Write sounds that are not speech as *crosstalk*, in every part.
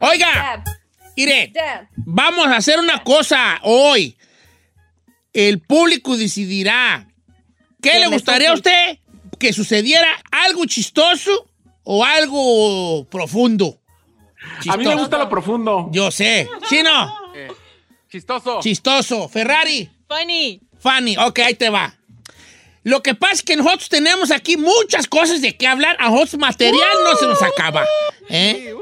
Oiga, mire, vamos a hacer una cosa hoy. El público decidirá. ¿Qué le gustaría a usted que sucediera? ¿Algo chistoso o algo profundo? A mí me gusta lo profundo. Yo sé. ¿Chino? Chistoso. Chistoso. ¿Ferrari? Funny. Fanny, ok, ahí te va. Lo que pasa es que nosotros tenemos aquí muchas cosas de qué hablar. A nosotros material no se nos acaba. ¿eh?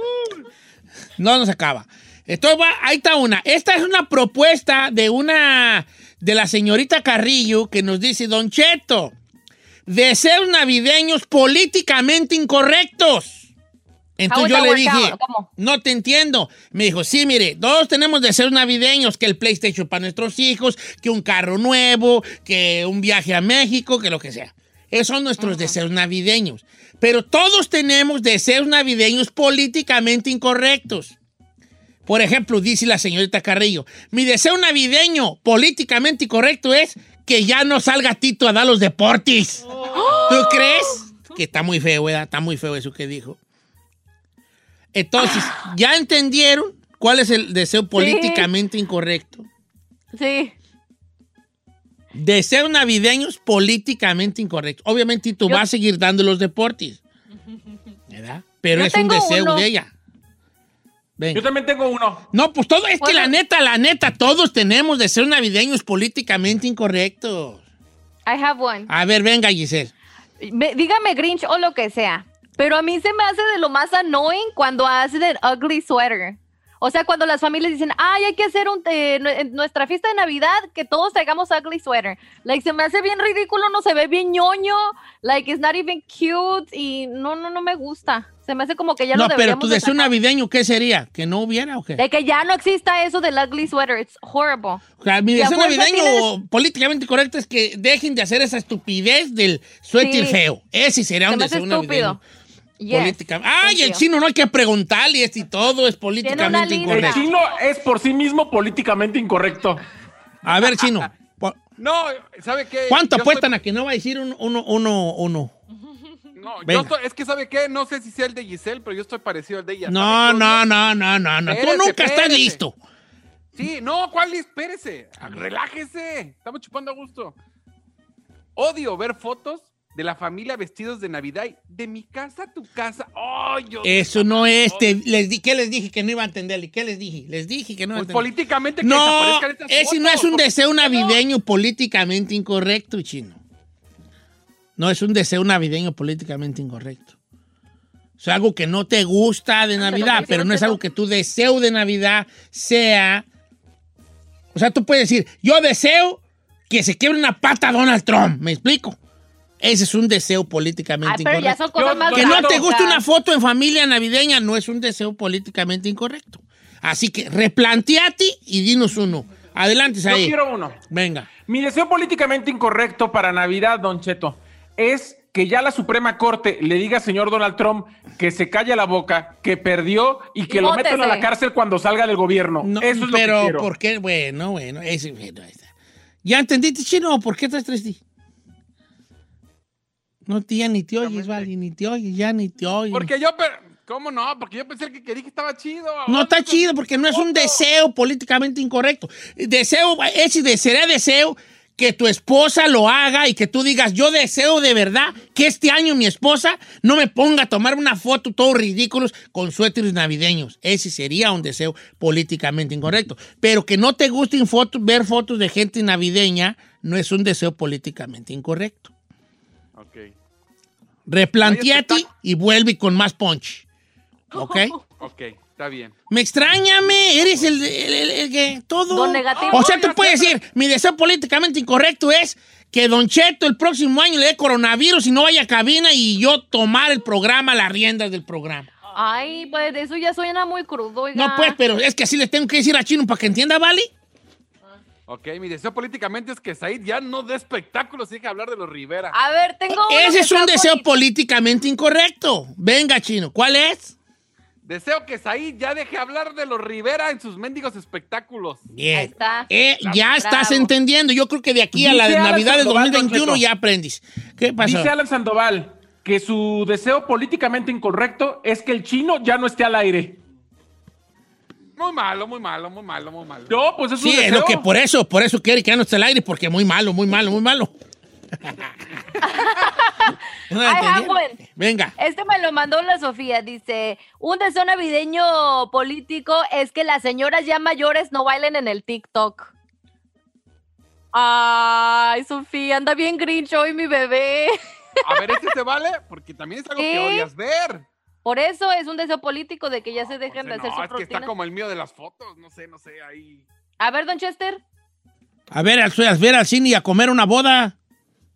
No nos acaba. Entonces, va, ahí está una. Esta es una propuesta de una, de la señorita Carrillo que nos dice, Don Cheto, deseos navideños políticamente incorrectos. Entonces yo le dije, no te entiendo. Me dijo, sí, mire, todos tenemos deseos navideños, que el PlayStation para nuestros hijos, que un carro nuevo, que un viaje a México, que lo que sea. Esos son nuestros deseos navideños. Pero todos tenemos deseos navideños políticamente incorrectos. Por ejemplo, dice la señorita Carrillo, mi deseo navideño políticamente incorrecto es que ya no salga Tito a dar los deportes. *gasps* ¿Tú crees? Que está muy feo, ¿verdad? Está muy feo eso que dijo. Entonces, ¿ya entendieron cuál es el deseo políticamente incorrecto? Sí. Deseos navideños políticamente incorrectos. Obviamente tú vas a seguir dando los deportes. ¿Verdad? Pero Yo es un deseo uno. de ella. Venga. Yo también tengo uno. No, pues todo, es que la neta, la neta, todos tenemos deseos navideños políticamente incorrectos. I have one. A ver, venga, Giselle. Me- dígame Grinch o lo que sea. Pero a mí se me hace de lo más annoying cuando hacen el ugly sweater. O sea, cuando las familias dicen, ay, hay que hacer un, eh, en nuestra fiesta de Navidad que todos traigamos ugly sweater. Like, se me hace bien ridículo, no se ve bien ñoño. Like, it's not even cute. Y no, no, no me gusta. Se me hace como que ya no, lo pero deberíamos tu de deseo sacar. navideño, ¿qué sería? ¿Que no hubiera o qué? De que ya no exista eso del ugly sweater. It's horrible. O sea, mi deseo navideño tienes- políticamente correcto es que dejen de hacer esa estupidez del suéter Sí. feo. Ese sería Se un hace deseo navideño. Yes. Política- Ay, el chino no hay que preguntarle esto y todo es políticamente lista. El incorrecto. chino es por sí mismo políticamente incorrecto. A ver, chino. No, ¿sabe qué? ¿Cuánto Yo apuestan estoy- a que no va a decir un- uno, uno, uno? No, yo estoy- es que ¿sabe qué? No sé si sea el de Giselle, pero yo estoy parecido al de ella. No, ¿Sabe qué no, no, no, no, no. Tú nunca estás listo. Sí, no, ¿cuál? Espérese. Relájese. Estamos chupando a gusto. Odio ver fotos de la familia vestidos de Navidad. De mi casa a tu casa. ¡Ay, yo! Eso no es. te- les di, ¿Qué les dije que no iba a entender? ¿Y qué les dije? Les dije que no iba a Pues entender. políticamente que No, estas ese no es un deseo navideño políticamente incorrecto, chino. No es un deseo navideño políticamente incorrecto. Es algo que no te gusta de Navidad, pero no es algo que tu deseo de Navidad sea. O sea, tú puedes decir, yo deseo que se quiebre una pata Donald Trump. ¿Me explico? Ese es un deseo políticamente Ay, pero ya incorrecto. son cosas Yo- más Que no te guste una foto en familia navideña no es un deseo políticamente incorrecto. Así que replanteate y dinos uno. Adelante, Yo ahí. quiero uno. Venga. Mi deseo políticamente incorrecto para Navidad, Don Cheto, es que ya la Suprema Corte le diga al señor Donald Trump que se calle la boca, que perdió y que lo Mótese. metan a la cárcel cuando salga del gobierno. No, Eso es pero, lo que quiero. ¿por qué? Bueno, bueno, ese, bueno, ahí está. ¿Ya entendiste, chino? ¿Por qué estás triste? No, tía, ni te oyes, vale, ni te oyes, ya ni te oyes. Porque yo, pero, ¿cómo no? Porque yo pensé que quería que estaba chido. No está chido porque no es un deseo políticamente incorrecto. Deseo, ese sería deseo que tu esposa lo haga y que tú digas, yo deseo de verdad que este año mi esposa no me ponga a tomar una foto todos ridículos con suéteres navideños. Ese sería un deseo políticamente incorrecto. Pero que no te gusten fotos, ver fotos de gente navideña no es un deseo políticamente incorrecto. Replanteate No y vuelve con más punch. ¿Ok? Ok, está bien. Me extrañame, eres el, el- el- el que todo. Don negativo. O sea, tú puedes decir, mi deseo políticamente incorrecto es que Don Cheto el próximo año le dé coronavirus y no vaya a cabina y yo tomar el programa, las riendas del programa. Ay, pues eso ya suena muy crudo, oiga. No, pues, pero es que así le tengo que decir a Chino para que entienda, ¿vale? Ok, mi deseo políticamente es que Said ya no dé espectáculos y deje de hablar de los Rivera. A ver, tengo uno Ese que es un deseo bonito. políticamente incorrecto. Venga, Chino, ¿cuál es? Deseo que Said ya deje de hablar de los Rivera en sus mendigos espectáculos. Bien. Ahí está. Eh, ya estás entendiendo. Yo creo que de aquí a Dice la de Navidad Don 2021 Cheto. ya aprendes. ¿Qué pasó? Dice Alex Sandoval que su deseo políticamente incorrecto es que el chino ya no esté al aire. Muy malo, muy malo, muy malo, muy malo. No, pues es Sí, es lo que por eso, por eso quiere que ya no esté al aire, porque muy malo, muy malo, muy malo. *laughs* No I have entendieron. one. Venga. Este me lo mandó la Sofía. Dice: Un deseo navideño político es que las señoras ya mayores no bailen en el TikTok. Ay, Sofía, anda bien grinch hoy mi bebé. A ver, ¿este se vale? Porque también es algo que odias ver. Por eso es un deseo político de que ya se dejen O sea, de hacer no, sus es que está como el mío de las fotos. No sé, no sé, ahí. A ver, Don Chester. A ver, a ver al cine y a comer una boda.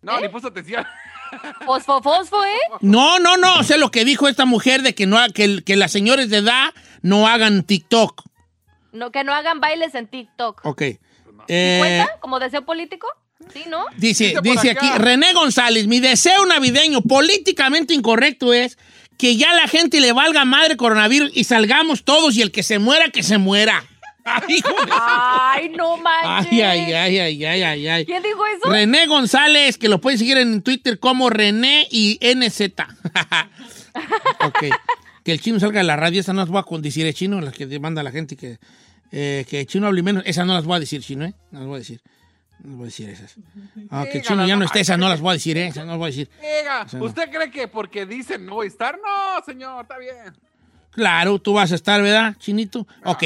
No, ¿Eh? ni puso atención. Fosfo, fosfo, ¿eh? No, no, no. Sé lo que dijo esta mujer de que, no, que, que las señores de edad no hagan TikTok. No, que no hagan bailes en TikTok. Ok. ¿Y Eh, cuenta como deseo político? Sí, ¿no? Dice, Dice aquí, René González, mi deseo navideño políticamente incorrecto es que ya la gente le valga madre coronavirus y salgamos todos y el que se muera, que se muera. *laughs* Ay, no manches. ay, ay, ay, ay, ay, ay, ay. ¿Quién dijo eso? René González, que lo pueden seguir en Twitter como René y NZ. *laughs* ok. Que el chino salga de la radio, esa no las voy a decir, el chino, las que demanda la gente que, eh, que el chino hable menos, esas no las voy a decir, chino, ¿eh? No las voy a decir. No voy a decir esas. Ah, que chino ya no esté, esas no las voy a decir, ¿eh? Esas no las voy a decir. No. ¿usted cree que porque dicen no voy a estar? No, señor, está bien. Claro, tú vas a estar, ¿verdad, chinito? Ok.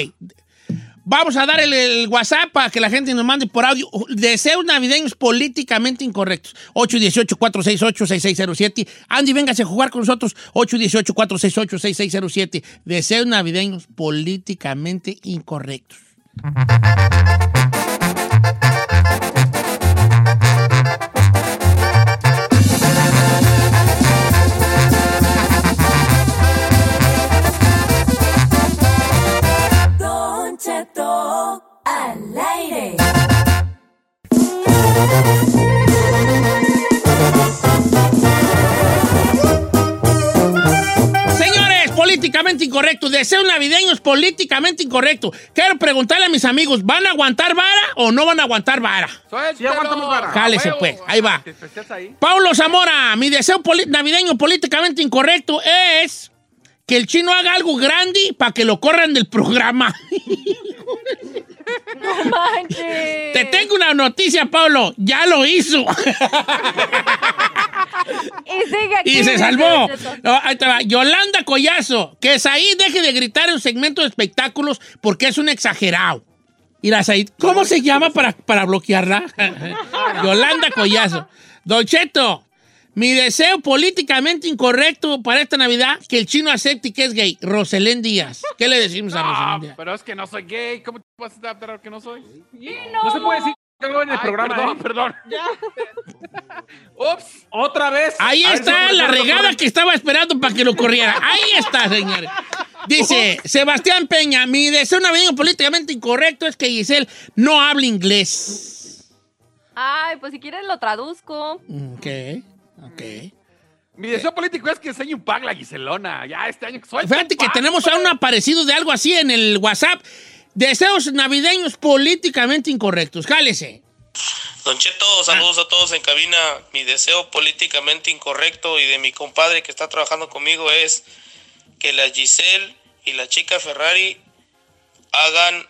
Vamos a dar el, el WhatsApp para que la gente nos mande por audio deseos navideños políticamente incorrectos. 818-468-6607. Andy, véngase a jugar con nosotros. 818-468-6607. Deseos navideños políticamente incorrectos. Políticamente incorrecto. Deseos navideños políticamente incorrecto. Quiero preguntarle a mis amigos, ¿van a aguantar vara o no van a aguantar vara? Suéltelo. aguantamos vara. Cálese, pues, ahí va. Paulo Zamora, mi deseo navideño políticamente incorrecto es que el chino haga algo grande para que lo corran del programa. *laughs* No manches. Te tengo una noticia, Pablo. Ya lo hizo. Y sigue aquí. y se salvó. No, ahí te va. Yolanda Collazo, que Said deje de gritar en un segmento de espectáculos porque es un exagerado. Mira, Said, ¿cómo se llama para, para bloquearla? *laughs* Yolanda Collazo. Don Cheto, mi deseo políticamente incorrecto para esta Navidad, que el chino acepte que es gay. Roselén Díaz. ¿Qué le decimos a Roselén Díaz? pero es que no soy gay. ¿Cómo te vas a adaptar que no soy? No se puede decir algo en el Ay, programa. Perdón, ¿eh? perdón. *laughs* Ups. Otra vez. Ahí está la regada que estaba esperando para que lo corriera. Ahí está, señores. Dice Sebastián Peña, mi deseo navideño políticamente incorrecto es que Giselle no hable inglés. Ay, pues si quieres lo traduzco. Ok, ok. Mi deseo político es que enseñe un pack la Giselona. Ya este año que soy. Fíjate que tenemos a un aparecido de algo así en el WhatsApp. Deseos navideños políticamente incorrectos. Jálese. Don Cheto, saludos a todos en cabina. Mi deseo políticamente incorrecto y de mi compadre que está trabajando conmigo es que la Giselle y la chica Ferrari hagan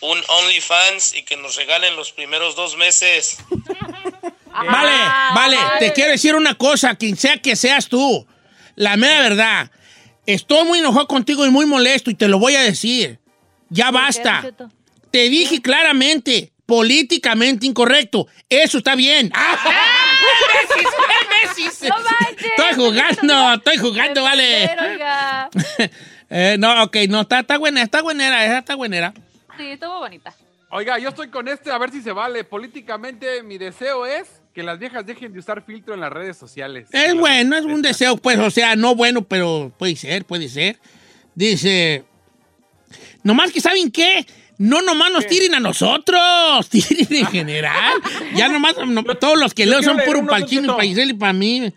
un OnlyFans y que nos regalen los primeros dos meses. *laughs* Vale, vale, te quiero decir una cosa, quien sea que seas tú, la mera verdad, estoy muy enojado contigo y muy molesto y te lo voy a decir. Ya basta. Te dije claramente, políticamente incorrecto. Eso está bien. ¡Ah! ¡Nemesis, *laughs* Nemesis! ¡No manches! Estoy jugando, estoy jugando, vale. *laughs* Eh, no, ok, no, está, está buena, está buenera, esa está buenera. Sí, estuvo bonita. Oiga, yo estoy con este, a ver si se vale. Políticamente, mi deseo es que las viejas dejen de usar filtro en las redes sociales. Es bueno, es un deseo, pues, o sea, no bueno, pero puede ser, puede ser. Dice, nomás que saben qué, no nomás nos tiren a nosotros, *laughs* tiren en *laughs* general. Ya nomás, no- todos los que leo son puro palchino y paisel y para mí.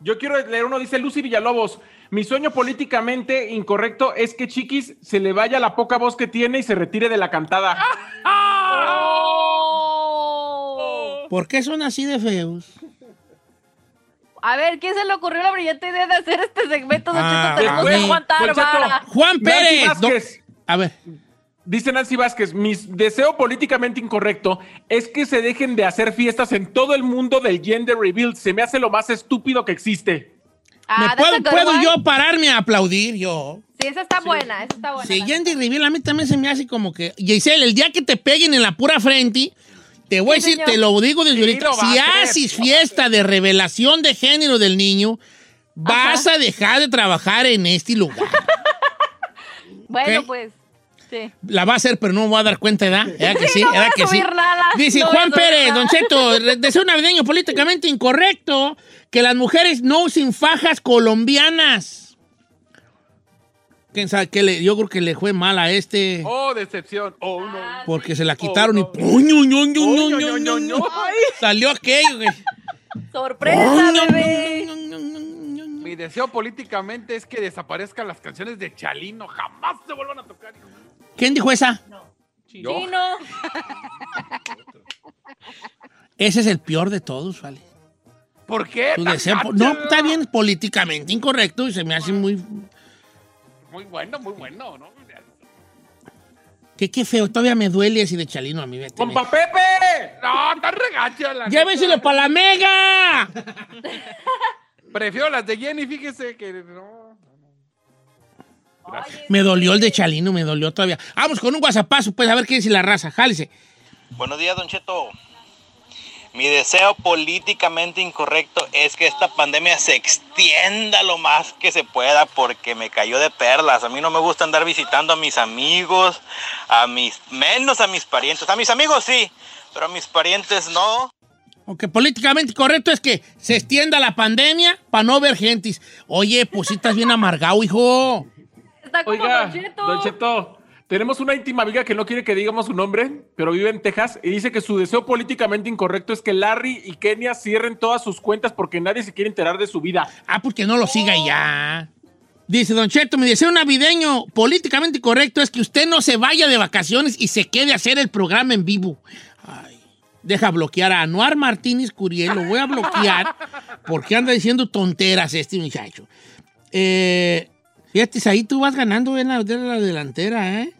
Yo quiero leer uno, dice Lucy Villalobos. Mi sueño políticamente incorrecto es que Chiquis se le vaya la poca voz que tiene y se retire de la cantada. *laughs* Oh. ¿Por qué son así de feos? A ver, ¿quién se le ocurrió la brillante idea de hacer este segmento? Don Ah, Cheto? Tenemos que aguantar. Juan Pérez. a ver, Dice Nancy Vázquez, mi deseo políticamente incorrecto es que se dejen de hacer fiestas en todo el mundo del gender reveal. Se me hace lo más estúpido que existe. Ah, ¿me puedo, puedo yo pararme a aplaudir yo? Sí, esa está buena, esa está buena. Sí, Yandy Reveal a mí también se me hace como que. Giselle, el día que te peguen en la pura frente, te voy a decir, señor. te lo digo desde Sí, ahorita. Si haces fiesta de revelación de género del niño, vas a dejar de trabajar en este lugar. *laughs* Bueno, pues. Sí. La va a hacer, pero no me voy a dar cuenta, ¿verdad? ¿Verdad que sí? no voy ¿Verdad a que sí? nada. Dice No Juan Pérez, nada. Don Cheto, deseo navideño políticamente incorrecto que las mujeres no usen fajas colombianas. ¿Quién sabe qué le, yo creo que le fue mal a este Oh, decepción. Oh, no. porque se la quitaron y Oh, no. ¡puño, ño, ño, Oh! Salió aquello, güey. Sorpresa, ¡Ño, bebé. Mi deseo políticamente es que desaparezcan las canciones de Chalino. Jamás se vuelvan a tocar. ¿Quién dijo esa? Yo. Chino. Ese es el peor de todos, ¿vale? ¿Por qué? Tu deseo- no, está bien políticamente incorrecto y se me hace muy... Muy bueno, muy bueno, ¿no? Que qué feo, todavía me duele ese de Chalino a mí. vete, ¡Compa Pepe! No, está regacho la ¡Lléveselo neta. para la mega! *laughs* Prefiero las de Jenny, fíjese que no. Me dolió el de Chalino, me dolió todavía. Vamos con un guasapazo, pues a ver qué dice la raza. Jálese. Buenos días, Don Cheto. Mi deseo políticamente incorrecto es que esta pandemia se extienda lo más que se pueda porque me cayó de perlas. A mí no me gusta andar visitando a mis amigos, a mis menos a mis parientes. A mis amigos sí, pero a mis parientes no. Aunque políticamente correcto es que se extienda la pandemia para no ver gentis. Oye, pues sí estás bien amargado, hijo. Está como Oiga, Don Cheto. Don Cheto, tenemos una íntima amiga que no quiere que digamos su nombre, pero vive en Texas y dice que su deseo políticamente incorrecto es que Larry y Kenia cierren todas sus cuentas porque nadie se quiere enterar de su vida. Ah, pues que no lo siga ya. Dice Don Cheto, mi deseo navideño políticamente correcto es que usted no se vaya de vacaciones y se quede a hacer el programa en vivo. Ay, deja bloquear a Anuar Martínez Curiel, lo voy a bloquear porque anda diciendo tonteras este muchacho. Eh, fíjate, ahí tú vas ganando en la, de la delantera, ¿eh?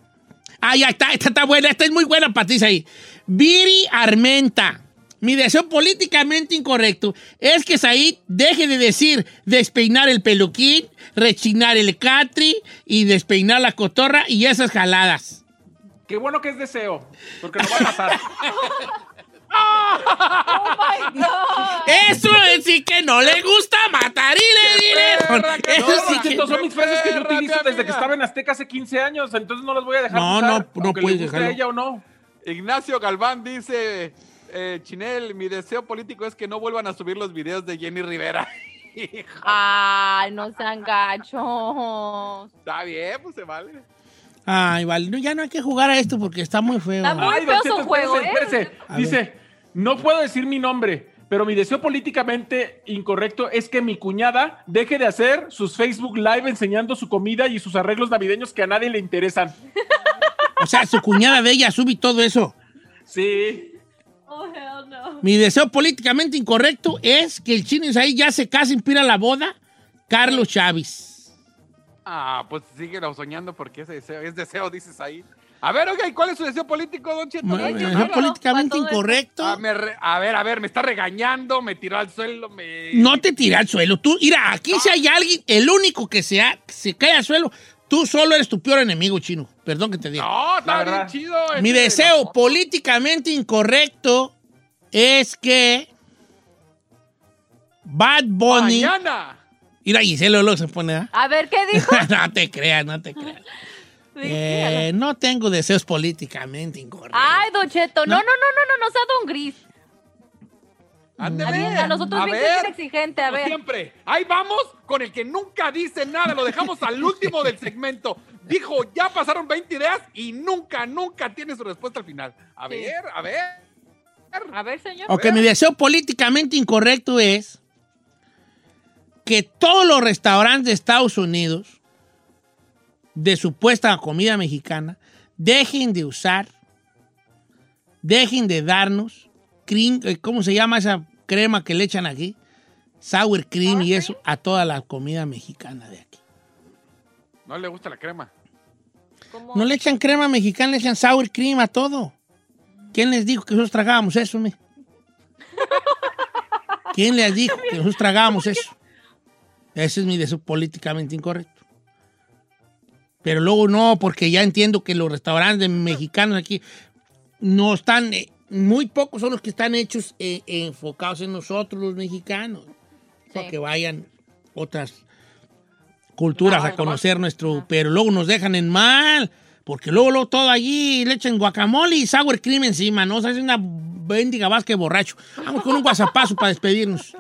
Ah, ya está, esta está buena, esta es muy buena para ti ahí. Viri Armenta. Mi deseo políticamente incorrecto es que Said deje de decir despeinar el peluquín, rechinar el catri y despeinar la cotorra y esas jaladas. Qué bueno que es deseo, porque no va a pasar. *laughs* Oh my God. Eso es sí que no le gusta matar y le que Eso No, sí Don que... Cheto, son mis frases que yo utilizo desde que estaba en Azteca hace 15 años, entonces no las voy a dejar No, usar, no, no puedes dejarlo. ella o no. Ignacio Galván dice, eh, Chinel, mi deseo político es que no vuelvan a subir los videos de Jenny Rivera. *laughs* Ay, no sean gachos. Está bien, pues se vale. Ay, vale, no, ya no hay que jugar a esto porque está muy feo. Está muy Ay, feo su juego, espérese, ¿eh? espérese. A Dice, no puedo decir mi nombre, pero mi deseo políticamente incorrecto es que mi cuñada deje de hacer sus Facebook Live enseñando su comida y sus arreglos navideños que a nadie le interesan. O sea, su cuñada de ella sube todo eso. Sí. Oh, hell no. Mi deseo políticamente incorrecto es que el chino ahí ya se case y pida la boda Carlos Chávez. Ah, pues síguelo soñando porque ese deseo, es deseo, dices ahí. A ver, oiga, ¿y cuál es su deseo político, Don Cheto? No, políticamente incorrecto. Ah, me re- a ver, a ver, me está regañando, me tiró al suelo, me... No te tira al suelo. Tú, mira, aquí si hay alguien, el único que se, ha- se cae al suelo, tú solo eres tu peor enemigo, chino. Perdón que te diga. No, está La bien verdad. chido. Mi ese- deseo políticamente incorrecto es que Bad Bunny. Mañana. Mira, Gisela luego se pone. ¿ah? A ver, ¿qué dijo? *laughs* no te creas, no te creas. *laughs* Eh, no tengo deseos políticamente incorrectos. Ay, Don Cheto, no, no, no, no, no, no sea Don Gris. Ándele. A nosotros A bien ver. que es exigente, a ver. siempre. Ahí vamos con el que nunca dice nada. Lo dejamos al último del segmento. Dijo, ya pasaron 20 ideas y nunca, nunca tiene su respuesta al final. A Sí. ver, a ver. A ver, señor. Ok, mi deseo políticamente incorrecto es que todos los restaurantes de Estados Unidos de supuesta comida mexicana dejen de usar, dejen de darnos, cream, eh, ¿cómo se llama esa crema que le echan aquí? Sour cream y eso a toda la comida mexicana de aquí. No le gusta la crema. ¿Cómo? No le echan crema mexicana, le echan sour cream a todo. ¿Quién les dijo que nosotros tragábamos eso, mi? ¿Quién les dijo que nosotros tragábamos eso? Ese es mi deseo políticamente incorrecto. Pero luego no, porque ya entiendo que los restaurantes mexicanos aquí no están, eh, muy pocos son los que están hechos eh, enfocados en nosotros, los mexicanos. Para Sí. que vayan otras culturas a conocer nuestro, pero luego nos dejan en mal, porque luego, luego todo allí le echan guacamole y sour cream encima, ¿no? O sea, es una bendiga vasca borracho. Vamos con un guasapazo para despedirnos.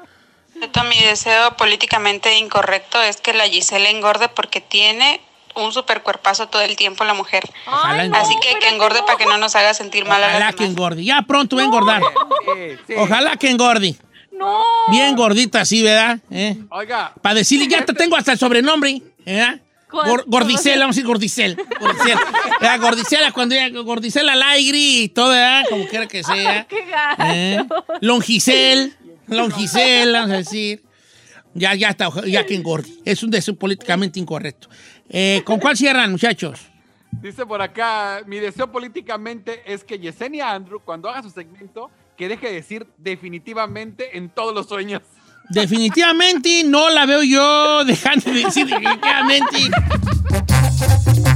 Mi deseo políticamente incorrecto es que la Giselle engorde porque tiene un super cuerpazo todo el tiempo la mujer. Ay. Así que que engorde para que no nos haga sentir mal a Ojalá las que demás. engorde. Ya pronto va a engordar. Sí, sí. Ojalá que engorde. No. Bien gordita así, ¿verdad? ¿Eh? Oiga, Para decirle, ya te tengo hasta el sobrenombre, ¿verdad? Gordicela, vamos a decir Gordicel. Gordicel. ¿verdad? Gordicela, cuando ya Gordicela al aire y todo, ¿verdad? Como quiera que sea. *laughs* Qué gacho. ¿Eh? Longicel, Longicel, vamos a decir. Ya, ya está, ya que engorde. Es un deseo políticamente incorrecto. Eh, ¿Con cuál cierran, muchachos? dice por acá, mi deseo políticamente es que Yesenia Andrew, cuando haga su segmento, que deje de decir definitivamente en todos los sueños. Definitivamente no la veo yo dejando de decir definitivamente. *laughs*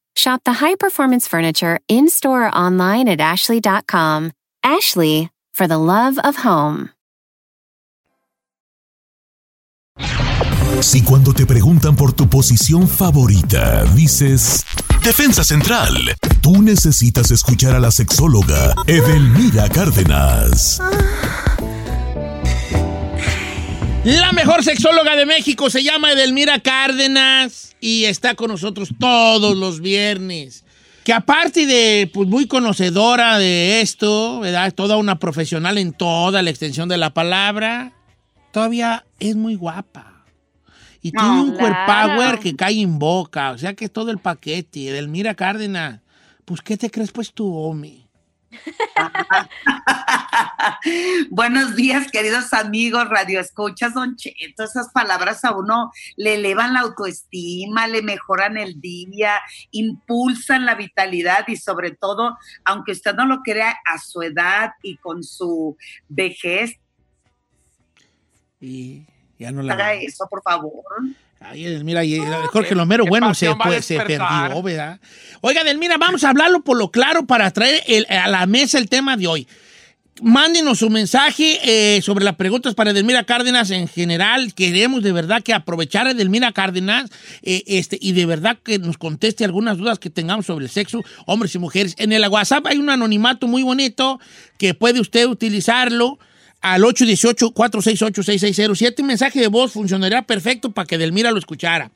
Shop the high performance furniture in store or online at Ashley.com. Ashley, for the love of home. Si cuando te preguntan por tu posición favorita, dices Defensa Central, tú necesitas escuchar a la sexóloga Edelmira Cárdenas. La mejor sexóloga de México se llama Edelmira Cárdenas y está con nosotros todos los viernes. Que aparte de pues, muy conocedora de esto, ¿verdad? Toda una profesional en toda la extensión de la palabra, todavía es muy guapa. Y tiene un claro. que cae en boca. O sea que es todo el paquete. Edelmira Cárdenas, pues ¿qué te crees pues tú, Omi? *laughs* Buenos días, queridos amigos, Radio Escuchas, Don Cheto. Esas palabras a uno le elevan la autoestima, le mejoran el día, impulsan la vitalidad y sobre todo, aunque usted no lo crea, a su edad y con su vejez, Y ya no la haga eso, por favor. Ay, Edelmira, y Jorge Lomero, bueno, se, pues, perdió, ¿verdad? Oiga, Edelmira, vamos a hablarlo por lo claro para traer el- a la mesa el tema de hoy. Mándenos su mensaje eh, sobre las preguntas para Edelmira Cárdenas en general. Queremos de verdad que aprovechar a Edelmira Cárdenas eh, este, y de verdad que nos conteste algunas dudas que tengamos sobre el sexo, hombres y mujeres. En el WhatsApp hay un anonimato muy bonito que puede usted utilizarlo al 818-468-6607. Un mensaje de voz funcionaría perfecto para que Edelmira lo escuchara.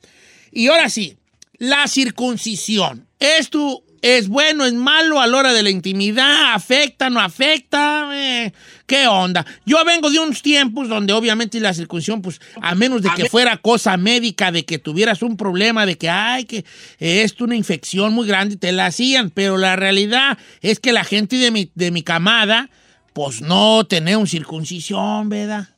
Y ahora sí, la circuncisión. ¿Esto es bueno, es malo a la hora de la intimidad? ¿Afecta, no afecta? Eh, ¿Qué onda? Yo vengo de unos tiempos donde obviamente la circuncisión, pues a menos de que fuera cosa médica, de que tuvieras un problema, de que, ay, que esto una infección muy grande, te la hacían. Pero la realidad es que la gente de mi, de mi camada, pues no tenía un circuncisión, ¿verdad?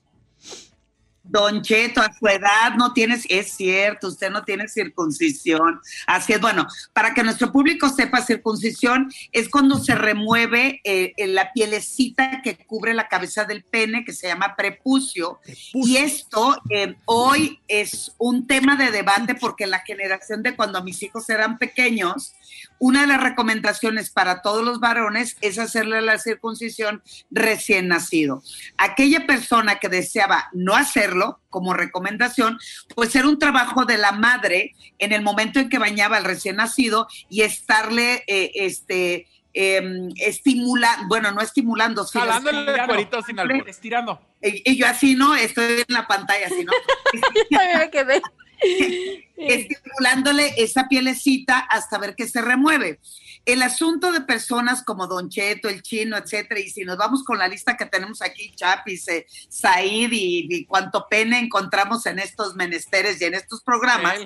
Don Cheto, a su edad no tienes, es cierto, usted no tiene circuncisión. Así es, bueno, para que nuestro público sepa, circuncisión es cuando se remueve eh, la pielecita que cubre la cabeza del pene, que se llama prepucio. Y esto eh, hoy es un tema de debate porque la generación de cuando mis hijos eran pequeños, una de las recomendaciones para todos los varones es hacerle la circuncisión recién nacido. Aquella persona que deseaba no hacerlo como recomendación, pues era un trabajo de la madre en el momento en que bañaba al recién nacido y estarle eh, este em, estimula, bueno, no estimulando, sino Jalándole el estirando. cuerito sin albur. Estirando. Y, y yo así, ¿no? Estoy en la pantalla, así, ¿no? *laughs* me quedé. *laughs* estimulándole esa pielecita hasta ver que se remueve. El asunto de personas como Don Cheto, el chino, etcétera, y si nos vamos con la lista que tenemos aquí, Chapis, eh, Said y, y cuánto pene encontramos en estos menesteres y en estos programas,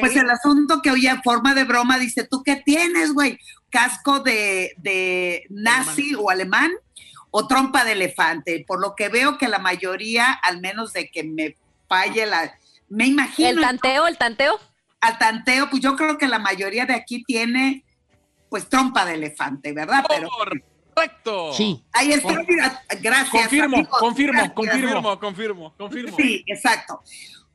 pues el asunto que oye en forma de broma dice, ¿tú qué tienes, güey? ¿Casco de, de nazi o alemán? o trompa de elefante, por lo que veo que la mayoría, al menos de que me falle la, me imagino. El tanteo, el tanteo. Al tanteo, pues yo creo que la mayoría de aquí tiene, pues trompa de elefante, ¿verdad? Pero Correcto. Sí. ahí está, mira, gracias. Confirmo, amigos, confirmo, gracias. confirmo. Confirmo, confirmo. Confirmo. Sí, exacto.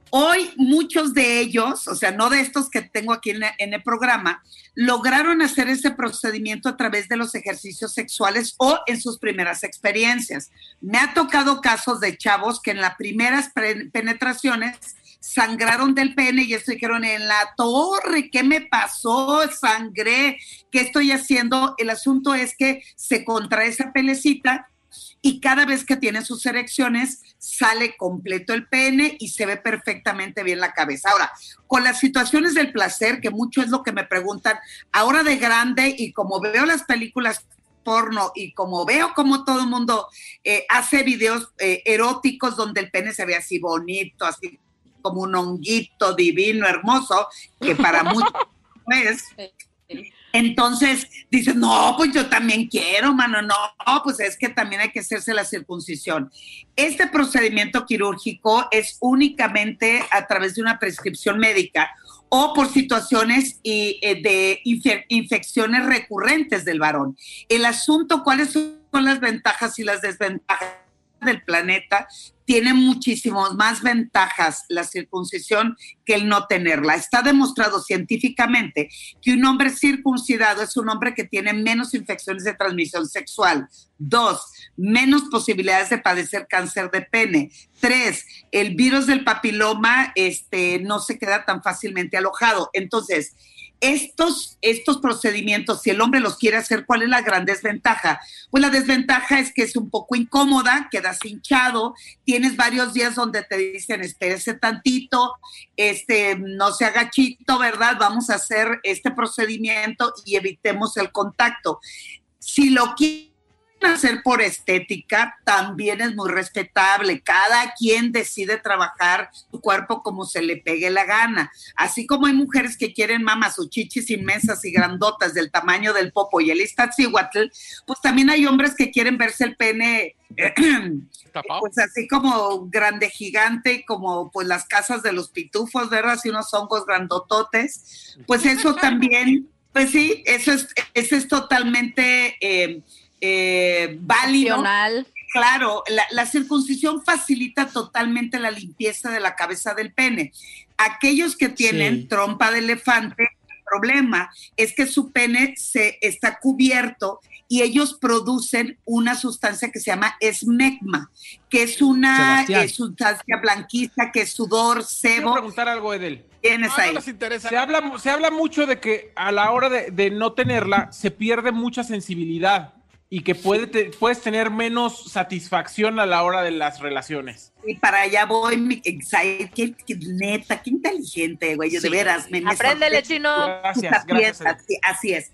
Hoy muchos de ellos, o sea, no de estos que tengo aquí en, en el programa, lograron hacer ese procedimiento a través de los ejercicios sexuales o en sus primeras experiencias. Me ha tocado casos de chavos que en las primeras penetraciones sangraron del pene y esto dijeron en la torre, ¿qué me pasó? Sangré, ¿qué estoy haciendo? El asunto es que se contrae esa pelecita y cada vez que tiene sus erecciones sale completo el pene y se ve perfectamente bien la cabeza. Ahora, con las situaciones del placer, que mucho es lo que me preguntan, ahora de grande y como veo las películas porno y como veo como todo el mundo eh, hace videos eh, eróticos donde el pene se ve así bonito, así como un honguito divino, hermoso, que para muchos *laughs* es. Entonces dicen, no, pues yo también quiero, mano, no, pues es que también hay que hacerse la circuncisión. Este procedimiento quirúrgico es únicamente a través de una prescripción médica o por situaciones y, eh, de infe- infecciones recurrentes del varón. El asunto, ¿cuáles son las ventajas y las desventajas del planeta? Tiene muchísimas más ventajas la circuncisión que el no tenerla. Está demostrado científicamente que un hombre circuncidado es un hombre que tiene menos infecciones de transmisión sexual. Dos, menos posibilidades de padecer cáncer de pene. Tres, el virus del papiloma este, no se queda tan fácilmente alojado. Entonces, estos, estos procedimientos, si el hombre los quiere hacer, ¿cuál es la gran desventaja? Pues la desventaja es que es un poco incómoda, quedas hinchado, tienes varios días donde te dicen, espérese tantito, este, no se haga chito, ¿verdad? Vamos a hacer este procedimiento y evitemos el contacto. Si lo quieren hacer por estética también es muy respetable. Cada quien decide trabajar su cuerpo como se le pegue la gana. Así como hay mujeres que quieren mamas o chichis inmensas y grandotas del tamaño del popo y el istatzihuatl, pues también hay hombres que quieren verse el pene pues así como grande gigante y como pues las casas de los pitufos, ¿verdad? Así unos hongos grandototes. Pues eso también, pues sí, eso es, eso es totalmente eh, eh, válido. Claro, la, la circuncisión facilita totalmente la limpieza de la cabeza del pene. Aquellos que tienen Sí. trompa de elefante, el problema es que su pene se está cubierto y ellos producen una sustancia que se llama esmegma, que es una eh, sustancia blanquiza, que es sudor, Quiero sebo. preguntar algo, Edel. Tienes ahí. Se habla, se habla mucho de que a la hora de, de no tenerla se pierde mucha sensibilidad y que puede te- puedes tener menos satisfacción a la hora de las relaciones. Y para allá voy, mi qué, qué neta, qué inteligente, güey, de Sí. veras. Me, Apréndele, chino. Gracias, gracias. piezas, sí, así es.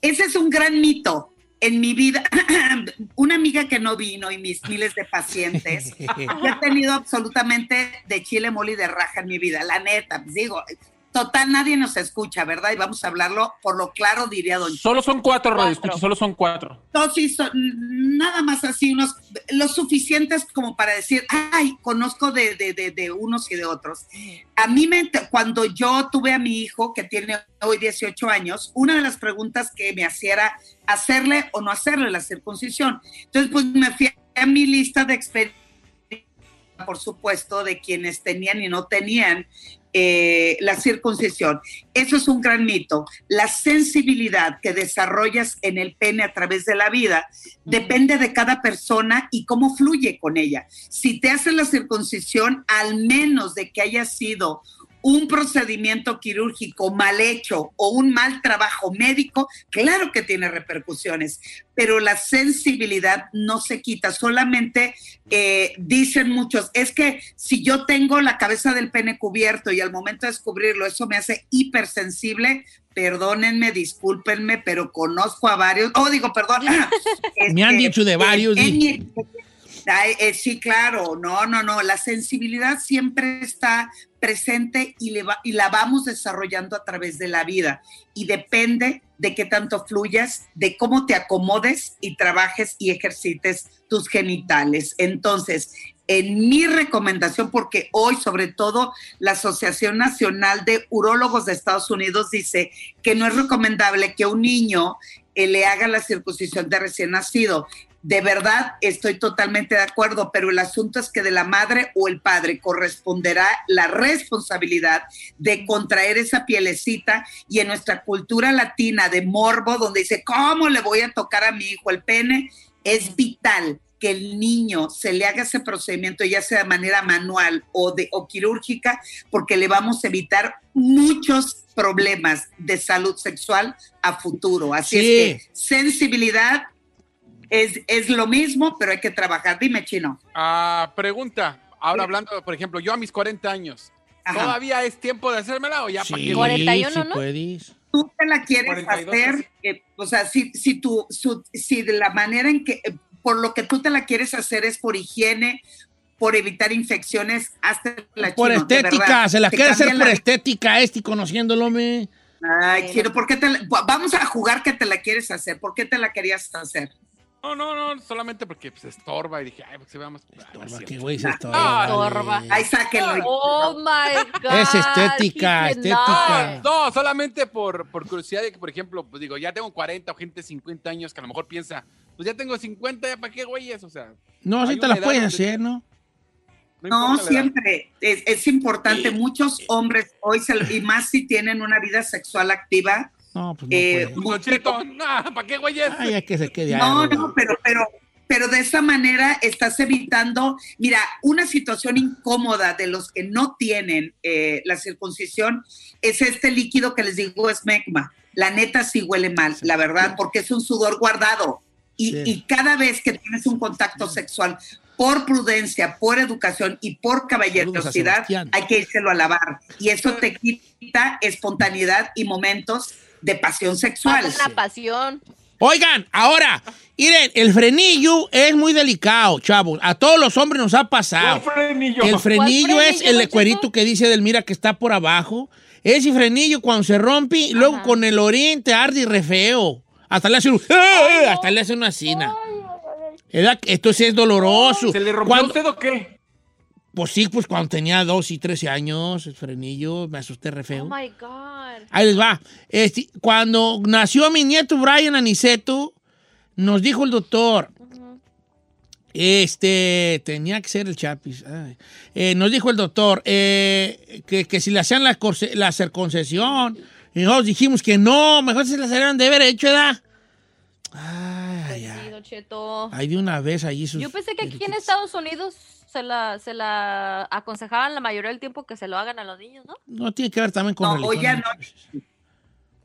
Ese es un gran mito en mi vida. *clears throat* Una amiga que no vino y mis miles de pacientes. *laughs* Yo he tenido absolutamente de chile, mole y de raja en mi vida, la neta. pues digo, total, nadie nos escucha, ¿verdad? Y vamos a hablarlo por lo claro, diría Don Solo son cuatro, Cuatro. radioescuchas, solo son cuatro. no, sí, son nada más así, unos, los suficientes como para decir, ay, conozco de, de, de, de unos y de otros. A mí, me, cuando yo tuve a mi hijo, que tiene hoy 18 años, una de las preguntas que me hacía era hacerle o no hacerle la circuncisión. Entonces, pues me fui a mi lista de experiencias, por supuesto, de quienes tenían y no tenían eh, la circuncisión. Eso es un gran mito. La sensibilidad que desarrollas en el pene a través de la vida depende de cada persona y cómo fluye con ella. Si te haces la circuncisión, al menos de que haya sido un procedimiento quirúrgico mal hecho o un mal trabajo médico, claro que tiene repercusiones, pero la sensibilidad no se quita, solamente eh, dicen muchos, es que si yo tengo la cabeza del pene cubierto y al momento de descubrirlo eso me hace hipersensible, perdónenme, discúlpenme, pero conozco a varios, oh digo, perdón. *laughs* *laughs* Me han este, dicho de varios, en- en di. Eh, sí, claro, no, no, no, la sensibilidad siempre está presente y la vamos desarrollando a través de la vida y depende de qué tanto fluyas, de cómo te acomodes y trabajes y ejercites tus genitales. Entonces, en mi recomendación, porque hoy sobre todo la Asociación Nacional de Urólogos de Estados Unidos dice que no es recomendable que un niño eh, le haga la circuncisión de recién nacido. De verdad, estoy totalmente de acuerdo, pero el asunto es que de la madre o el padre corresponderá la responsabilidad de contraer esa pielecita y en nuestra cultura latina de morbo, donde dice, ¿cómo le voy a tocar a mi hijo el pene? Es vital que el niño se le haga ese procedimiento, ya sea de manera manual o, de, o quirúrgica, porque le vamos a evitar muchos problemas de salud sexual a futuro. Así Sí. es que sensibilidad es, es lo mismo, pero hay que trabajar. Dime, chino. Ah, pregunta. Ahora hablando, por ejemplo, yo a mis 40 años, Ajá. ¿todavía es tiempo de hacérmela o ya para Sí, qué? 41, sí ¿no? puedes. tú te la quieres 42 hacer, eh, o sea, si, si, tú, su- si de la manera en que, eh, por lo que tú te la quieres hacer es por higiene, por evitar infecciones, hasta la Por chino, estética, verdad. se la Te quiere hacer por la- estética este y conociéndolo, me. Ay, chino, ¿por qué te la- vamos a jugar que te la quieres hacer? ¿Por qué te la querías hacer? No, no, no, solamente porque pues, estorba y dije, ay, pues se vea más. Ah, no es Estorba, cierto. qué güey se Ah, estorba. estorba. Ay, sáquenlo. Oh my *laughs* God. Es estética, estética. No, solamente por, por curiosidad de que, por ejemplo, pues digo, ya tengo 40 o gente de 50 años que a lo mejor piensa, pues ya tengo 50, ¿ya para qué güeyes? O sea, No, sí te una la edad puedes hacer, ¿no? No, edad. siempre. Es, es importante. Muchos hombres hoy, se- y más si tienen una vida sexual activa. No, pues eh, Don Cheto, no, ¿para qué, güeyes? Ay, hay que se quede ahí. No, no, pero, pero, pero de esa manera estás evitando, mira, una situación incómoda de los que no tienen eh, la circuncisión es este líquido que les digo es megma. La neta sí huele mal, la verdad, porque es un sudor guardado. Y, Sí. y cada vez que tienes un contacto sexual por prudencia, por educación y por caballerosidad, hay que írselo a lavar. Y eso te quita espontaneidad y momentos de pasión sexual. Falta una pasión. Oigan, ahora, miren, el frenillo es muy delicado, chavos. A todos los hombres nos ha pasado. ¿Cuál frenillo? El frenillo ¿Cuál es frenillo, el cuerito que dice Delmira que está por abajo. Ese frenillo cuando se rompe, y luego Ajá. con el orín te arde y re feo. Hasta le hace un, hasta le hace una cina. ¿Verdad? Esto sí es doloroso. ¿Se le rompió Cuando- a usted o qué? Pues sí, pues cuando tenía 2 y 13 años, el frenillo, me asusté re Oh feo. my God. Ahí les va. Este, cuando nació mi nieto Brian Aniceto, nos dijo el doctor, este, tenía que ser el Chapis, ay. Eh, nos dijo el doctor eh, que, que si le hacían la, la circuncesión, y nosotros dijimos que no, mejor se las harían de haber hecho, ¿verdad? Ay, ay, Don Cheto. ay, de una vez allí sus... Yo pensé que aquí en Estados Unidos se la, se la aconsejaban la mayoría del tiempo que se lo hagan a los niños, ¿no? No tiene que ver también con No, religión. hoy ya no.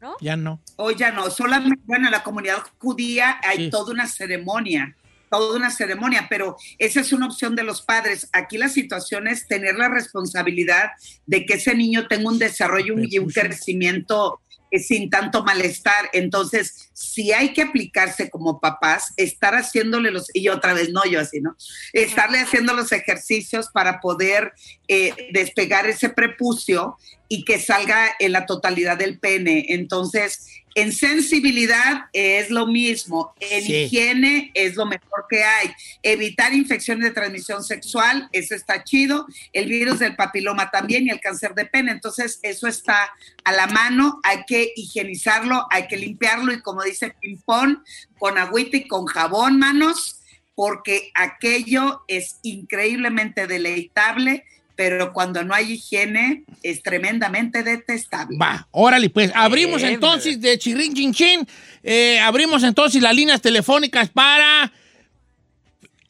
¿No? Ya no. Hoy ya no, solamente, bueno, en la comunidad judía hay Sí. toda una ceremonia, toda una ceremonia, pero esa es una opción de los padres. Aquí la situación es tener la responsabilidad de que ese niño tenga un desarrollo y un crecimiento sin tanto malestar. Entonces, si hay que aplicarse como papás, estar haciéndole los, y otra vez no yo así, ¿no? Estarle haciendo los ejercicios para poder eh, despegar ese prepucio y que salga en la totalidad del pene. Entonces, en sensibilidad es lo mismo, en Sí. higiene es lo mejor que hay. Evitar infecciones de transmisión sexual, eso está chido. El virus del papiloma también y el cáncer de pene. Entonces, eso está a la mano, hay que higienizarlo, hay que limpiarlo y como dice Pimpón, con agüita y con jabón, manos, porque aquello es increíblemente deleitable, pero cuando no hay higiene es tremendamente detestable. Va, órale, pues abrimos Bien, entonces de chirrin chin chin, eh, abrimos entonces las líneas telefónicas para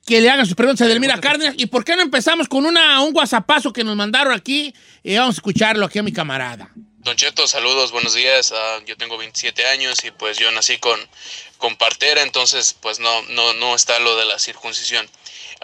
que le hagan sus preguntas a Delmira Cárdenas. ¿Y por qué no empezamos con una, un whatsappazo que nos mandaron aquí? Eh, vamos a escucharlo aquí a mi camarada. Don Cheto, saludos, buenos días. Ah, yo tengo 27 años y pues yo nací con, con partera, entonces pues no, no, no está lo de la circuncisión.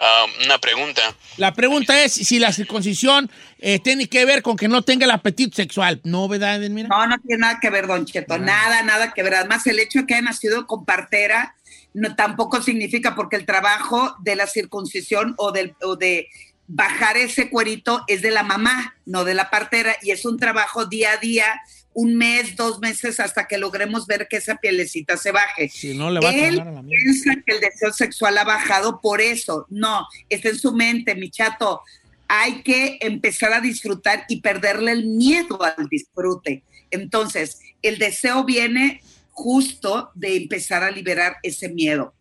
Ah, una pregunta. La pregunta es si la circuncisión eh, tiene que ver con que no tenga el apetito sexual. ¿No, verdad? No, no tiene nada que ver, Don Cheto, nada, nada que ver. Además, el hecho de que haya nacido con partera no, tampoco significa porque el trabajo de la circuncisión o, del, o de bajar ese cuerito es de la mamá, no de la partera, y es un trabajo día a día, un mes, dos meses, hasta que logremos ver que esa pielecita se baje. Si no, le va a Él a la mía. piensa que el deseo sexual ha bajado por eso. No, está en su mente, mi chato. Hay que empezar a disfrutar y perderle el miedo al disfrute. Entonces, el deseo viene justo de empezar a liberar ese miedo.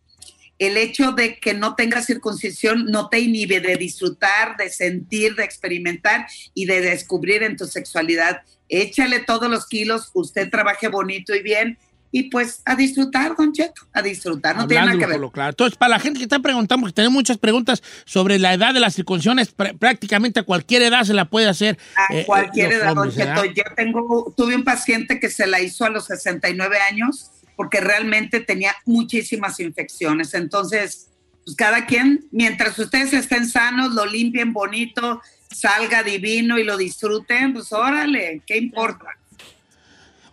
El hecho de que no tengas circuncisión no te inhibe de disfrutar, de sentir, de experimentar y de descubrir en tu sexualidad. Échale todos los kilos, usted trabaje bonito y bien y pues a disfrutar, don Cheto, a disfrutar, no tiene nada que ver. lo claro. Entonces, para la gente que está preguntando, porque tenemos muchas preguntas sobre la edad de la circuncisión, es pr- prácticamente a cualquier edad se la puede hacer. A eh, cualquier los edad, don hombres, ¿verdad? Cheto. Yo tengo, tuve un paciente que se la hizo a los 69 años porque realmente tenía muchísimas infecciones. Entonces, pues cada quien, mientras ustedes estén sanos, lo limpien bonito, salga divino y lo disfruten, pues órale, ¿qué importa?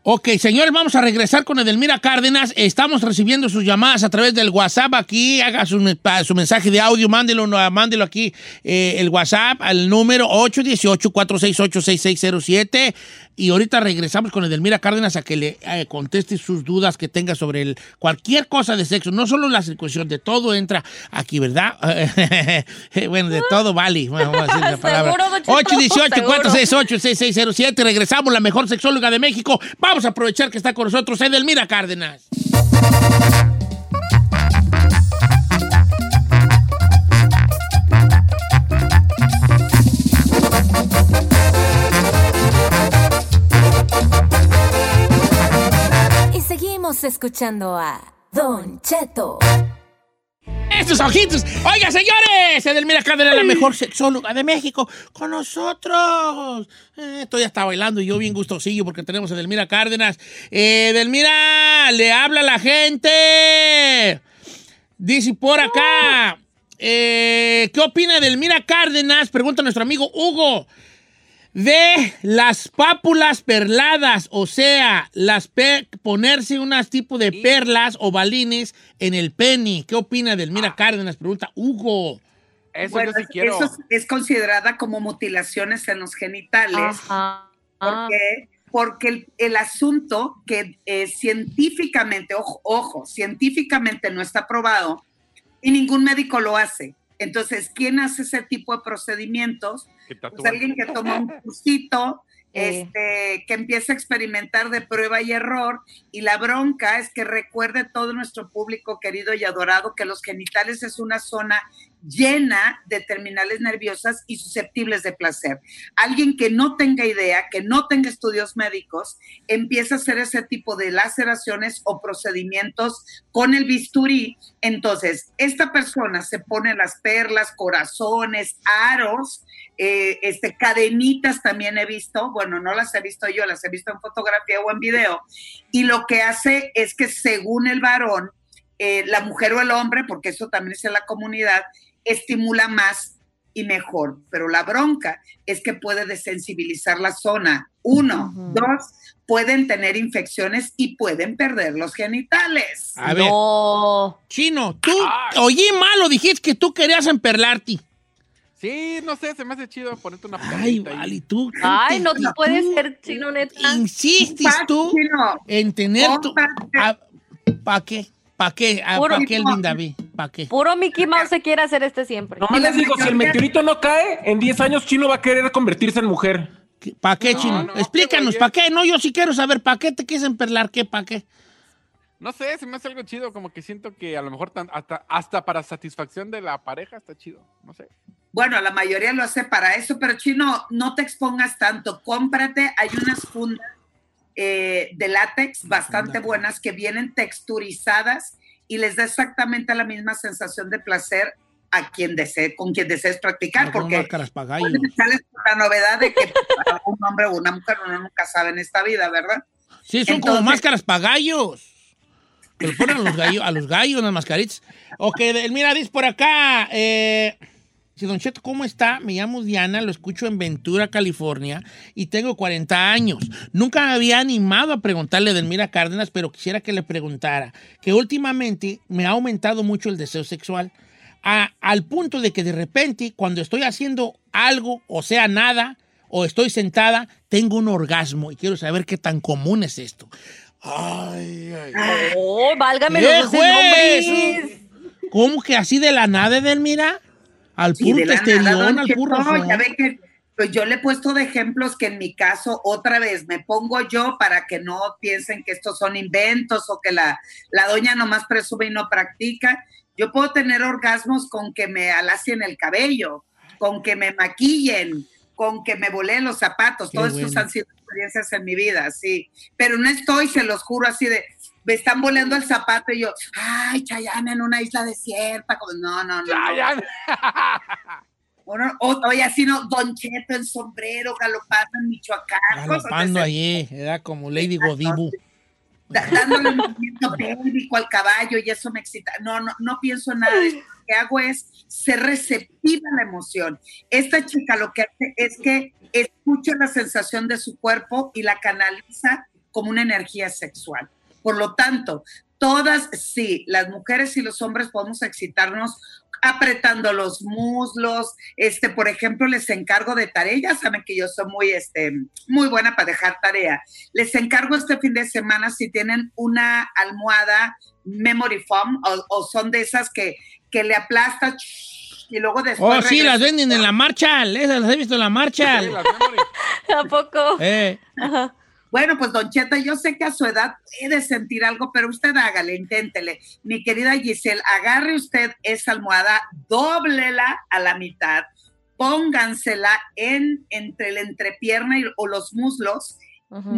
Ok, señores, vamos a regresar con Edelmira Cárdenas. Estamos recibiendo sus llamadas a través del WhatsApp aquí. Haga su, mensaje de audio, mándelo, mándelo aquí eh, el WhatsApp al número 818-468-6607. Y ahorita regresamos con Edelmira Cárdenas a que le eh, conteste sus dudas que tenga sobre el, cualquier cosa de sexo. No solo la circuncisión, de todo entra aquí, ¿verdad? *laughs* bueno, de todo vale. Bueno, vamos a decir la *laughs* palabra. Seguro, don Cheto, 818-468-6607. Regresamos, la mejor sexóloga de México. Vamos a aprovechar que está con nosotros Edelmira Cárdenas. Estamos escuchando a Don Cheto. ¡Estos ojitos! Oiga, señores, Edelmira Cárdenas, la mejor sexóloga de México, con nosotros. Eh, esto ya está bailando y yo bien gustosillo porque tenemos a Edelmira Cárdenas. Eh, Edelmira, le habla a la gente. Dice por acá. eh, ¿Qué opina Edelmira Cárdenas? Pregunta nuestro amigo Hugo. De las pápulas perladas, o sea, las pe- ponerse unas tipo de perlas o balines en el pene. ¿Qué opina del Mira Cárdenas? Pregunta Hugo. Bueno, Eso es, es considerada como mutilaciones en los genitales. ¿Por qué? Porque el, el asunto que eh, científicamente, ojo, ojo, científicamente no está probado y ningún médico lo hace. Entonces, ¿quién hace ese tipo de procedimientos? Pues alguien que toma un *laughs* cursito, Eh. este, que empieza a experimentar de prueba y error. Y la bronca es que recuerde todo nuestro público querido y adorado que los genitales es una zona llena de terminales nerviosas y susceptibles de placer. Alguien que no tenga idea, que no tenga estudios médicos, empieza a hacer ese tipo de laceraciones o procedimientos con el bisturí. Entonces, esta persona se pone las perlas, corazones, aros, eh, este, cadenitas también he visto, bueno, no las he visto yo, las he visto en fotografía o en video, y lo que hace es que según el varón, eh, la mujer o el hombre, porque eso también es en la comunidad, estimula más y mejor. Pero la bronca es que puede desensibilizar la zona. Uno, dos, pueden tener infecciones y pueden perder los genitales. A ver. Chino, tú oí mal o dijiste que tú querías emperlarte. Sí, no sé, se me hace chido ponerte una Ay, vale, tú. Ay, no te tú puede ser chino, neta. Insistes tú en tener tu. ¿Para qué? ¿Para qué? ¿Para qué el David? ¿Para qué? Puro Mickey Mouse se quiere hacer este siempre. Nomás les digo, si el meteorito no cae, en 10 años Chino va a querer convertirse en mujer. ¿Para qué, Chino? Explícanos, ¿para qué? No, yo sí quiero saber, ¿para qué te quieres emperlar? ¿Qué? ¿Para qué? No sé, se me hace algo chido, como que siento que a lo mejor tan- hasta, hasta para satisfacción de la pareja está chido, no sé. Bueno, la mayoría lo hace para eso, pero chino, no te expongas tanto. Cómprate, hay unas fundas eh, de látex bastante buenas que vienen texturizadas y les da exactamente la misma sensación de placer a quien desee, con quien desees practicar, No, porque sales la novedad de que un hombre o una mujer uno nunca sabe en esta vida, ¿verdad? Sí, son como máscaras para gallos. Le ponen a los gallos, a los gallos las mascaritas. Ok, mira, dice por acá. Eh, si Don Cheto, ¿cómo está? Me llamo Diana, lo escucho en Ventura, California, y tengo 40 años. Nunca me había animado a preguntarle a Delmira Cárdenas, pero quisiera que le preguntara. Que últimamente me ha aumentado mucho el deseo sexual. a- al punto de que de repente, cuando estoy haciendo algo, o sea, nada, o estoy sentada, tengo un orgasmo y quiero saber qué tan común es esto. Ay, ay, ay. Oh, válgame ¿Qué los nombres. ¿Cómo que así de la nada, Edelmira? Al Sí, puro nada, testerión, al puro razón. ya ve que pues yo le he puesto de ejemplos que en mi caso, otra vez, me pongo yo para que no piensen que estos son inventos o que la, la doña nomás presume y no practica. Yo puedo tener orgasmos con que me alacien el cabello, con que me maquillen, con que me voleen los zapatos. Qué Todos estos bueno. han sido experiencias en mi vida, sí. Pero no estoy, se los juro, así de, me están volando el zapato y yo, ay, Chayana en una isla desierta. como, No, no, no. no. *laughs* Bueno, o, oye, así no, Don Cheto en sombrero, galopando en Michoacán. Galopando allí, era como Lady Godibu. dándole movimiento pélvico al caballo y eso me excita. No, no, no pienso en nada. Lo que hago es ser receptiva a la emoción. Esta chica lo que hace es que escucha la sensación de su cuerpo y la canaliza como una energía sexual. Por lo tanto, todas, sí, las mujeres y los hombres podemos excitarnos apretando los muslos, este, por ejemplo, les encargo de tarea, ya saben que yo soy muy, este, muy buena para dejar tarea. Les encargo este fin de semana si tienen una almohada memory foam o, o son de esas que, que le aplastas y luego después Oh, sí, las regresa. venden en la marcha. Esas las he visto en la marcha. *laughs* ¿A poco? Eh. Bueno, pues Don Cheta, yo sé que a su edad puede sentir algo, pero usted hágale, inténtele. Mi querida Giselle, agarre usted esa almohada, dóblela a la mitad, póngansela en, entre la entrepierna y- o los muslos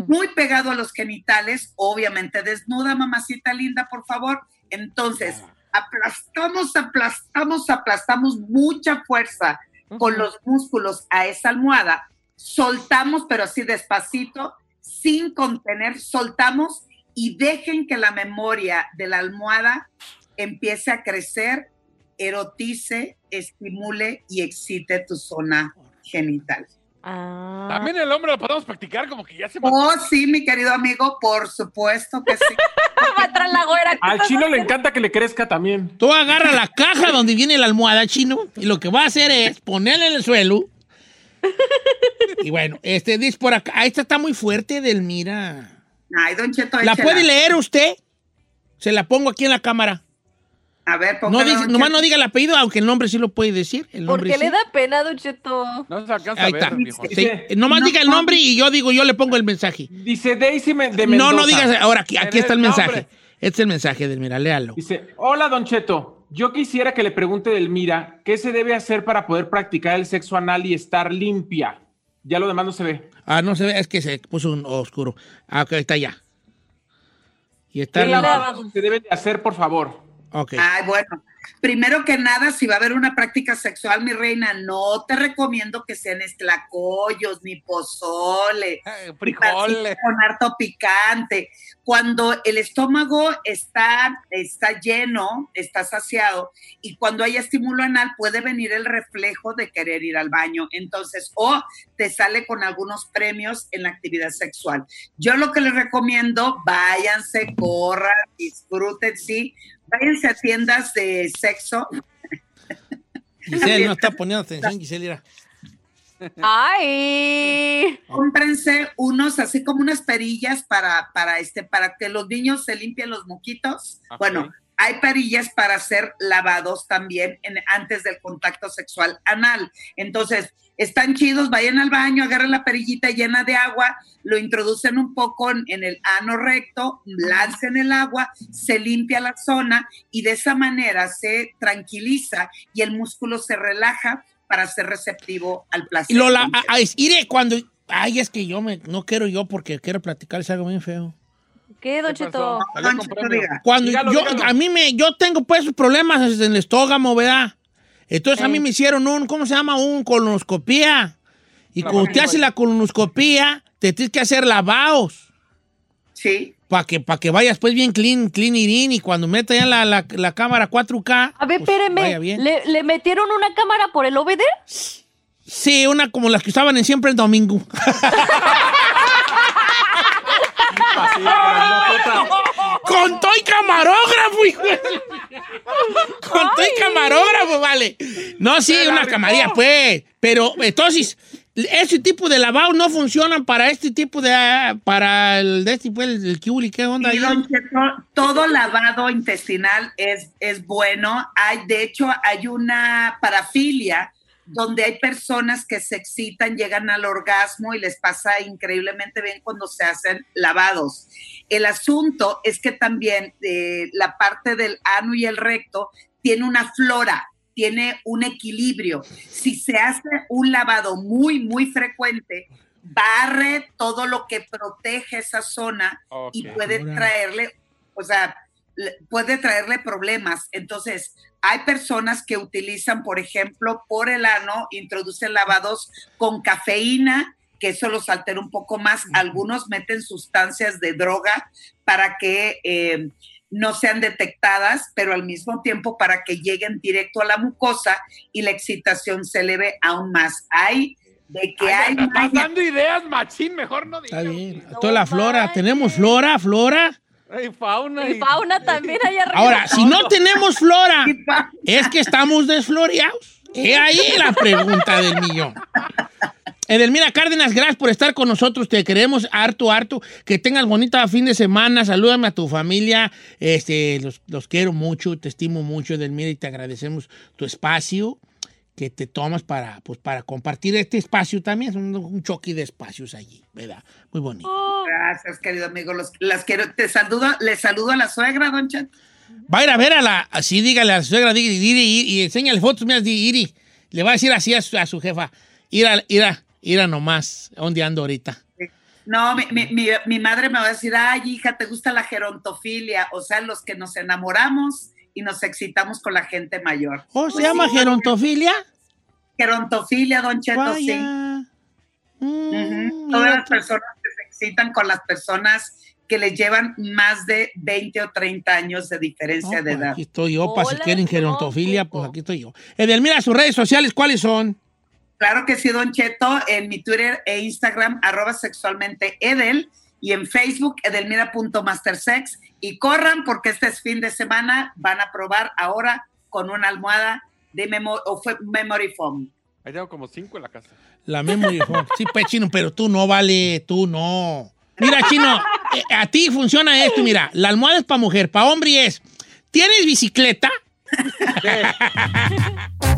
muy pegado a los genitales, obviamente desnuda, mamacita linda, por favor. Entonces, aplastamos, aplastamos, aplastamos mucha fuerza con los músculos a esa almohada, soltamos, pero así despacito, sin contener, soltamos y dejen que la memoria de la almohada empiece a crecer, erotice, estimule y excite tu zona genital. También el hombre lo podemos practicar como que ya se Oh, sí, mi querido amigo, por supuesto que sí. *laughs* Al chino le encanta que le crezca también. Tú agarra la caja donde viene la almohada chino y lo que va a hacer es ponerle en el suelo. Y bueno, este dice por acá, ah, esta está muy fuerte, Delmira. Ay, Don Cheto, ¿La échela. puede leer usted? Se la pongo aquí en la cámara. A ver, No dice, nomás no diga el apellido, aunque el nombre sí lo puede decir. El ¿Por nombre qué sí. le da pena, Don Cheto? No se alcanza Ahí a ver. Sí, nomás diga el nombre y yo digo, yo le pongo el mensaje. Dice Daisy Me- de No, Mendoza. no digas, ahora aquí, aquí está el nombre. mensaje. Este es el mensaje del mira, léalo. Dice, hola Don Cheto, yo quisiera que le pregunte del Mira, ¿qué se debe hacer para poder practicar el sexo anal y estar limpia? Ya lo demás no se ve. Ah, no se ve, es que se puso un oscuro. Ah, ok, está ya. Y está ¿Qué lavado se debe de hacer, por favor? Ok. Ay, bueno, primero que nada, si va a haber una práctica sexual, mi reina, no te recomiendo que sean estlacoyos, ni pozole, frijoles. pasita con harto picante. Cuando el estómago está, está lleno, está saciado, y cuando hay estímulo anal, puede venir el reflejo de querer ir al baño. Entonces, o te sale con algunos premios en la actividad sexual. Yo lo que les recomiendo, váyanse, corran, disfruten, sí, váyanse a tiendas de sexo. Giselle no está *laughs* poniendo atención, Giselle. Mira. ¡Ay! Cómprense unos, así como unas perillas para, para, este, para que los niños se limpien los moquitos. Bueno, hay perillas para hacer lavados también en- antes del contacto sexual anal. Entonces, están chidos, vayan al baño, agarren la perillita llena de agua, lo introducen un poco en, el ano recto, lancen el agua, se limpia la zona y de esa manera se tranquiliza y el músculo se relaja para ser receptivo al placer. Lola, a- cuando. Ay, es que yo me, no quiero yo porque quiero platicarles algo bien feo. ¿Qué, Don Cheto? Cuando Dígalo, yo, dígalo. a mí me, yo tengo pues problemas en el estómago, ¿verdad? Entonces a mí me hicieron un, ¿cómo se llama? Un colonoscopía. Y cuando te hace la colonoscopía, te tienes que hacer lavados. Sí. Para que, pa' que vayas pues bien clean, clean irín y cuando meta ya la, la, la cámara 4K. A ver, pues, vaya espéreme. bien. ¿Le, le metieron una cámara por el OBD? Sí, una como las que usaban en siempre el domingo. *laughs* Con todo y camarógrafo, hijo. Con todo y camarógrafo, vale. No, sí, una camarilla, pues. Pero entonces, ese tipo de lavado no funcionan para este tipo de. Para el de este, pues, el, ¿qué onda? Don Cheto, todo lavado intestinal es, es bueno. Hay, de hecho, hay una parafilia donde hay personas que se excitan, llegan al orgasmo y les pasa increíblemente bien cuando se hacen lavados. El asunto es que también eh, la parte del ano y el recto tiene una flora, tiene un equilibrio. Si se hace un lavado muy, muy frecuente, barre todo lo que protege esa zona y puede traerle, o sea, puede traerle problemas. Entonces, hay personas que utilizan, por ejemplo, por el ano, introducen lavados con cafeína, que eso los altera un poco más. Algunos meten sustancias de droga para que eh, no sean detectadas, pero al mismo tiempo para que lleguen directo a la mucosa y la excitación se eleve aún más. Hay de que hay, Ay, estás dando ideas, machín, mejor no digas. Está bien. Toda la flora. Tenemos flora, flora. Ay, fauna. Y fauna también allá arriba. Ahora, si no tenemos flora, *laughs* es que estamos desfloreados. He ahí la pregunta del millón. Edelmira Cárdenas, gracias por estar con nosotros. Te queremos harto, harto. Que tengas bonita fin de semana. Salúdame a tu familia. Este, los, los quiero mucho, te estimo mucho, Edelmira, y te agradecemos tu espacio que te tomas para, pues, para compartir este espacio también. Es un, un choque de espacios allí, ¿verdad? Muy bonito. Gracias, querido amigo. Los, las quiero, te saludo, le saludo a la suegra, don Chet. Va a ir a ver a la. Así dígale a la suegra, dígale, Iri, Iri, y enséñale fotos mías de Iri. Le va a decir así a su, a su jefa: ir a, ir a, ir a nomás, ¿dónde ando ahorita? No, mi, mi, mi, mi madre me va a decir, ay, hija, ¿te gusta la gerontofilia? O sea, los que nos enamoramos y nos excitamos con la gente mayor. ¿O Pues se llama sí, gerontofilia? Gerontofilia, don Cheto, sí. Mm. Todas las personas que se excitan con las personas que les llevan más de 20 o 30 años de diferencia de pues edad. Aquí estoy yo, para si quieren gerontofilia, pues aquí estoy yo. Edelmira, sus redes sociales, ¿cuáles son? Claro que sí, Don Cheto, en mi Twitter e Instagram, arroba sexualmente Edel, y en Facebook, edelmira.mastersex. Y corran, porque este es fin de semana, van a probar ahora con una almohada de memo- o fue memory foam. Ahí tengo como cinco en la casa. La memory foam. Sí, pues, Chino, pero tú no, vale, tú no. Mira, Chino, eh, a ti funciona esto, mira, la almohada es para mujer, para hombre es, ¿tienes bicicleta? *laughs*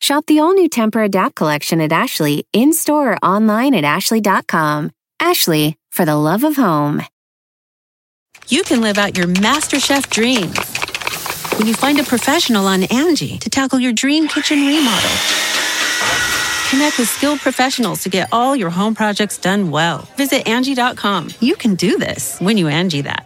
Shop the all new Temper Adapt collection at Ashley in store or online at ashley.com. Ashley, for the love of home. You can live out your MasterChef dreams when you find a professional on Angie to tackle your dream kitchen remodel. Connect with skilled professionals to get all your home projects done well. Visit Angie.com. You can do this when you Angie that.